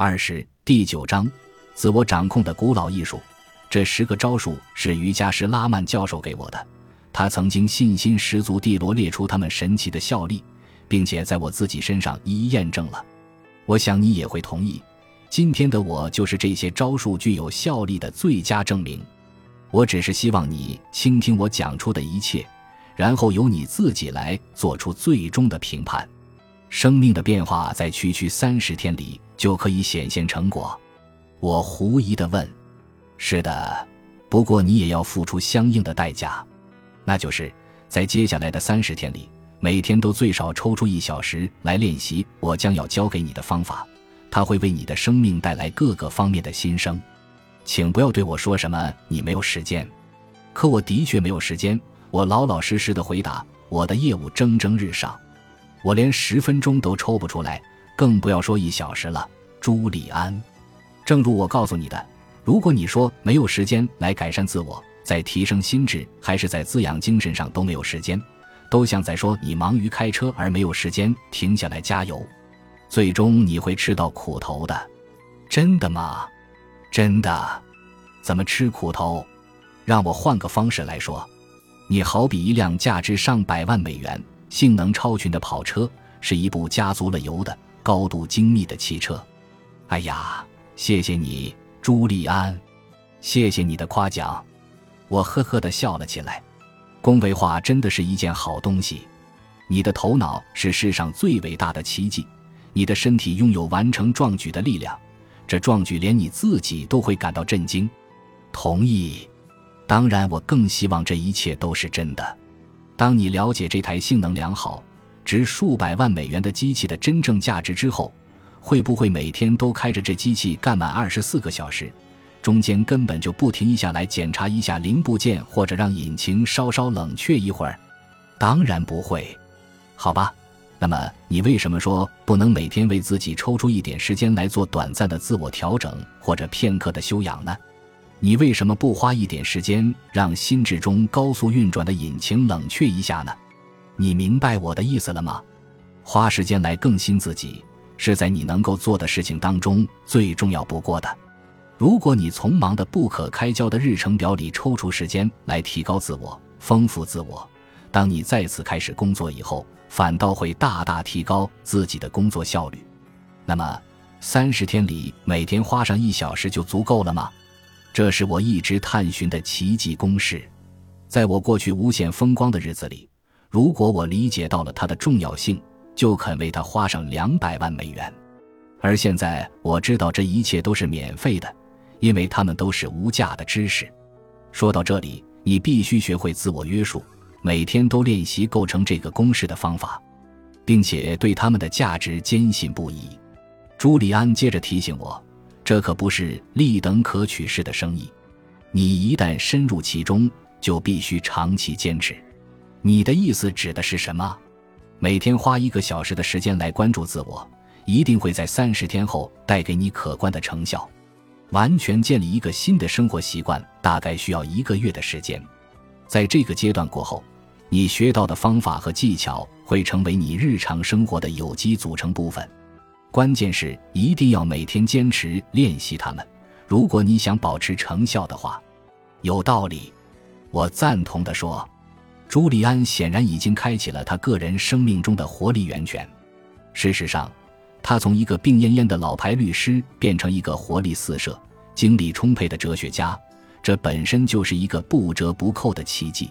二是第九章，自我掌控的古老艺术。这十个招数是瑜伽师拉曼教授给我的，他曾经信心十足地罗列出他们神奇的效力，并且在我自己身上一一验证了。我想你也会同意，今天的我就是这些招数具有效力的最佳证明。我只是希望你倾听我讲出的一切，然后由你自己来做出最终的评判。生命的变化在区区三十天里就可以显现成果。我狐疑地问。是的，不过你也要付出相应的代价，那就是在接下来的三十天里，每天都最少抽出一小时来练习我将要教给你的方法，它会为你的生命带来各个方面的新生。请不要对我说什么你没有时间，可我的确没有时间。我老老实实的回答，我的业务蒸蒸日上，我连十分钟都抽不出来，更不要说一小时了。朱利安，正如我告诉你的。如果你说没有时间来改善自我，在提升心智，还是在滋养精神上都没有时间，都像在说你忙于开车而没有时间停下来加油，最终你会吃到苦头的。真的吗？真的？怎么吃苦头？让我换个方式来说，你好比一辆价值上百万美元、性能超群的跑车，是一部加足了油的高度精密的汽车。哎呀，谢谢你。朱利安，谢谢你的夸奖，我呵呵的笑了起来。恭维话真的是一件好东西。你的头脑是世上最伟大的奇迹，你的身体拥有完成壮举的力量，这壮举连你自己都会感到震惊。同意。当然，我更希望这一切都是真的。当你了解这台性能良好、值数百万美元的机器的真正价值之后。会不会每天都开着这机器干满二十四个小时，中间根本就不停一下来检查一下零部件，或者让引擎稍稍冷却一会儿？当然不会。好吧，那么你为什么说不能每天为自己抽出一点时间来做短暂的自我调整或者片刻的修养呢？你为什么不花一点时间让心智中高速运转的引擎冷却一下呢？你明白我的意思了吗？花时间来更新自己。是在你能够做的事情当中最重要不过的。如果你从忙得不可开交的日程表里抽出时间来提高自我、丰富自我，当你再次开始工作以后，反倒会大大提高自己的工作效率。那么，三十天里每天花上一小时就足够了吗？这是我一直探寻的奇迹公式。在我过去无限风光的日子里，如果我理解到了它的重要性。就肯为它花上两百万美元，而现在我知道这一切都是免费的，因为他们都是无价的知识。说到这里，你必须学会自我约束，每天都练习构成这个公式的方法，并且对他们的价值坚信不疑。朱利安接着提醒我，这可不是立等可取式的生意，你一旦深入其中，就必须长期坚持。你的意思指的是什么？每天花一个小时的时间来关注自我，一定会在三十天后带给你可观的成效。完全建立一个新的生活习惯，大概需要一个月的时间。在这个阶段过后，你学到的方法和技巧会成为你日常生活的有机组成部分。关键是一定要每天坚持练习它们。如果你想保持成效的话，有道理，我赞同的说。朱利安显然已经开启了他个人生命中的活力源泉。事实上，他从一个病恹恹的老牌律师变成一个活力四射、精力充沛的哲学家，这本身就是一个不折不扣的奇迹。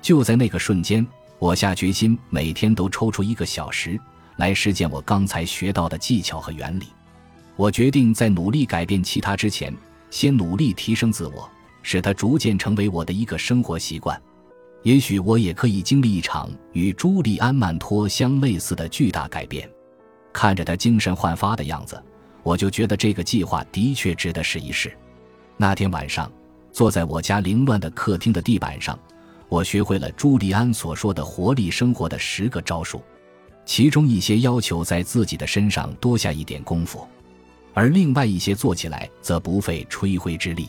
就在那个瞬间，我下决心每天都抽出一个小时来实践我刚才学到的技巧和原理。我决定在努力改变其他之前，先努力提升自我，使它逐渐成为我的一个生活习惯。也许我也可以经历一场与朱利安·曼托相类似的巨大改变。看着他精神焕发的样子，我就觉得这个计划的确值得试一试。那天晚上，坐在我家凌乱的客厅的地板上，我学会了朱利安所说的活力生活的十个招数，其中一些要求在自己的身上多下一点功夫，而另外一些做起来则不费吹灰之力。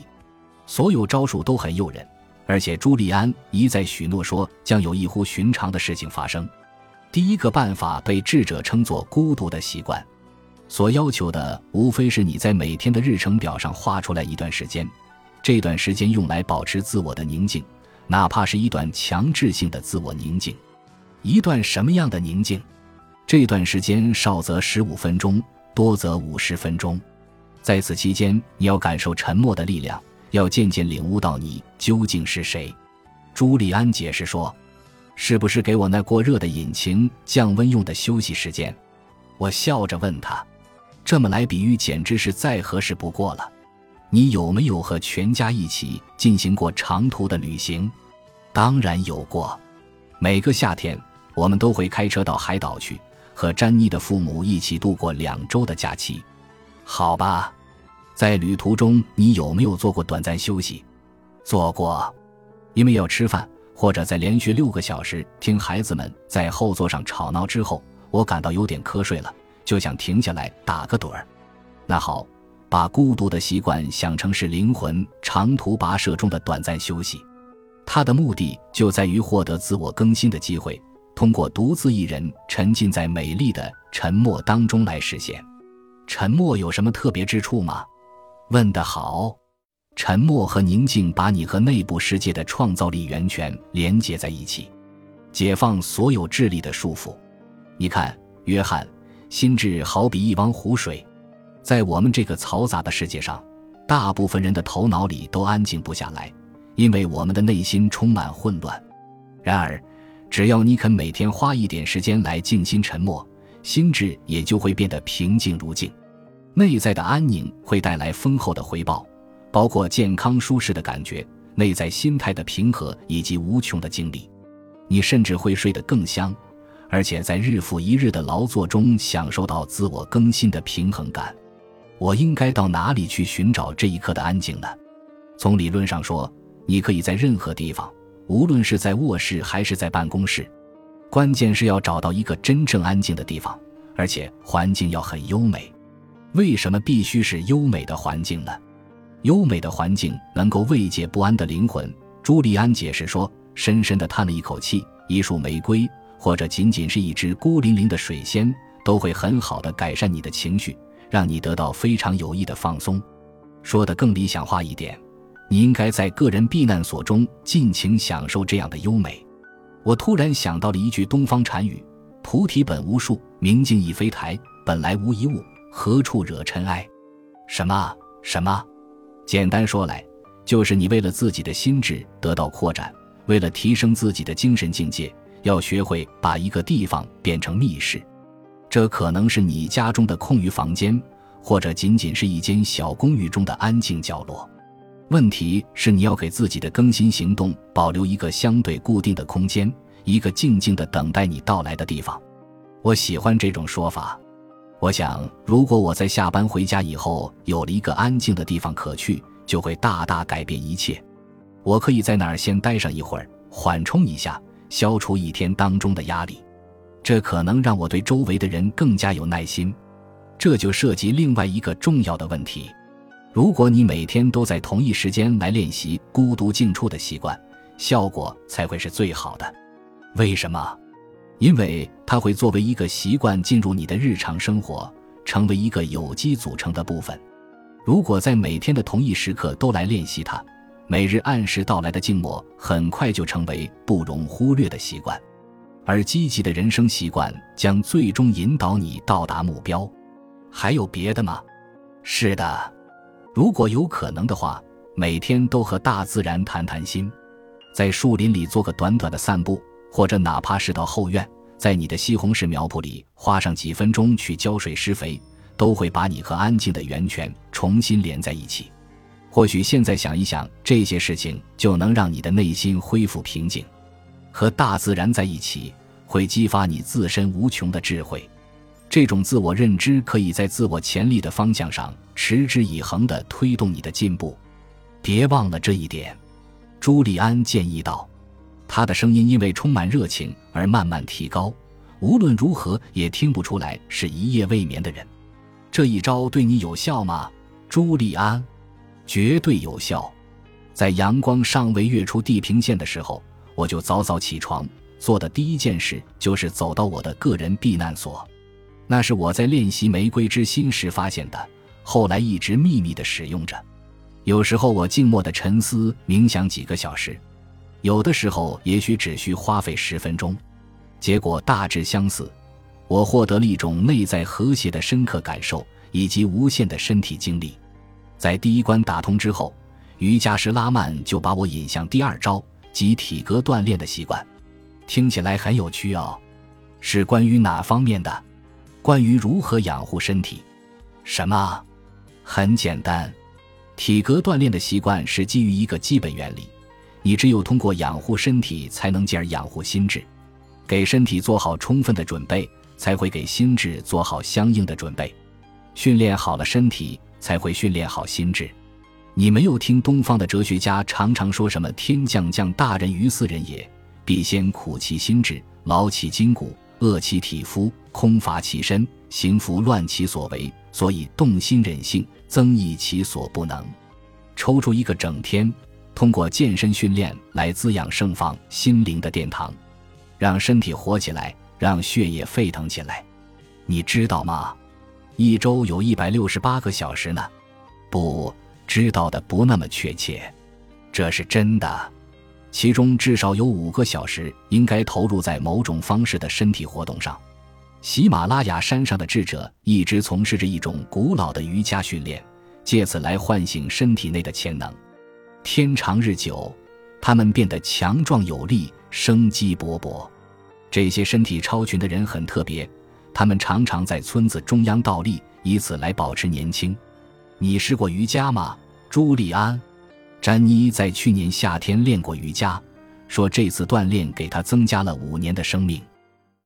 所有招数都很诱人。而且朱利安一再许诺说将有异乎寻常的事情发生。第一个办法被智者称作“孤独的习惯”。所要求的无非是你在每天的日程表上画出来一段时间，这段时间用来保持自我的宁静，哪怕是一段强制性的自我宁静。一段什么样的宁静？这段时间少则十五分钟，多则五十分钟。在此期间，你要感受沉默的力量，要渐渐领悟到你究竟是谁。朱利安解释说：“是不是给我那过热的引擎降温用的休息时间？”我笑着问他。这么来比喻，简直是再合适不过了。你有没有和全家一起进行过长途的旅行？当然有过。每个夏天，我们都会开车到海岛去，和詹妮的父母一起度过两周的假期。好吧，在旅途中，你有没有做过短暂休息？做过，因为要吃饭，或者在连续六个小时听孩子们在后座上吵闹之后，我感到有点瞌睡了。就想停下来打个盹儿，那好，把孤独的习惯想成是灵魂长途跋涉中的短暂休息，它的目的就在于获得自我更新的机会，通过独自一人沉浸在美丽的沉默当中来实现。沉默有什么特别之处吗？问得好，沉默和宁静把你和内部世界的创造力源泉连接在一起，解放所有智力的束缚。你看，约翰。心智好比一汪湖水，在我们这个嘈杂的世界上，大部分人的头脑里都安静不下来，因为我们的内心充满混乱。然而，只要你肯每天花一点时间来静心沉默，心智也就会变得平静如镜。内在的安宁会带来丰厚的回报，包括健康舒适的感觉、内在心态的平和以及无穷的精力。你甚至会睡得更香。而且在日复一日的劳作中享受到自我更新的平衡感，我应该到哪里去寻找这一刻的安静呢？从理论上说，你可以在任何地方，无论是在卧室还是在办公室，关键是要找到一个真正安静的地方，而且环境要很优美。为什么必须是优美的环境呢？优美的环境能够慰藉不安的灵魂。朱利安解释说，深深地叹了一口气，一束玫瑰。或者仅仅是一只孤零零的水仙，都会很好的改善你的情绪，让你得到非常有益的放松。说的更理想化一点，你应该在个人避难所中尽情享受这样的优美。我突然想到了一句东方禅语：“菩提本无树，明镜亦非台，本来无一物，何处惹尘埃？”什么什么？简单说来，就是你为了自己的心智得到扩展，为了提升自己的精神境界。要学会把一个地方变成密室，这可能是你家中的空余房间，或者仅仅是一间小公寓中的安静角落。问题是，你要给自己的更新行动保留一个相对固定的空间，一个静静的等待你到来的地方。我喜欢这种说法。我想，如果我在下班回家以后有了一个安静的地方可去，就会大大改变一切。我可以在那儿先待上一会儿，缓冲一下。消除一天当中的压力，这可能让我对周围的人更加有耐心。这就涉及另外一个重要的问题：如果你每天都在同一时间来练习孤独静处的习惯，效果才会是最好的。为什么？因为它会作为一个习惯进入你的日常生活，成为一个有机组成的部分。如果在每天的同一时刻都来练习它。每日按时到来的静默，很快就成为不容忽略的习惯，而积极的人生习惯将最终引导你到达目标。还有别的吗？是的，如果有可能的话，每天都和大自然谈谈心，在树林里做个短短的散步，或者哪怕是到后院，在你的西红柿苗圃里花上几分钟去浇水施肥，都会把你和安静的源泉重新连在一起。或许现在想一想这些事情，就能让你的内心恢复平静。和大自然在一起，会激发你自身无穷的智慧。这种自我认知可以在自我潜力的方向上持之以恒地推动你的进步。别忘了这一点，朱利安建议道。他的声音因为充满热情而慢慢提高。无论如何也听不出来是一夜未眠的人。这一招对你有效吗，朱利安？绝对有效，在阳光尚未跃出地平线的时候，我就早早起床，做的第一件事就是走到我的个人避难所。那是我在练习玫瑰之心时发现的，后来一直秘密的使用着。有时候我静默的沉思冥想几个小时，有的时候也许只需花费十分钟，结果大致相似。我获得了一种内在和谐的深刻感受，以及无限的身体经历。在第一关打通之后，瑜伽师拉曼就把我引向第二招，即体格锻炼的习惯。听起来很有趣哦，是关于哪方面的？关于如何养护身体？什么？很简单，体格锻炼的习惯是基于一个基本原理：你只有通过养护身体，才能进而养护心智。给身体做好充分的准备。才会给心智做好相应的准备，训练好了身体，才会训练好心智。你没有听东方的哲学家常常说什么“天将降大任于斯人也，必先苦其心志，劳其筋骨，饿其体肤，空乏其身，行拂乱其所为，所以动心忍性，增益其所不能”。抽出一个整天，通过健身训练来滋养盛放心灵的殿堂，让身体活起来。让血液沸腾起来，你知道吗？一周有一百六十八个小时呢。不知道的不那么确切，这是真的。其中至少有五个小时应该投入在某种方式的身体活动上。喜马拉雅山上的智者一直从事着一种古老的瑜伽训练，借此来唤醒身体内的潜能。天长日久，他们变得强壮有力，生机勃勃。这些身体超群的人很特别，他们常常在村子中央倒立，以此来保持年轻。你试过瑜伽吗，朱利安？詹妮在去年夏天练过瑜伽，说这次锻炼给她增加了五年的生命。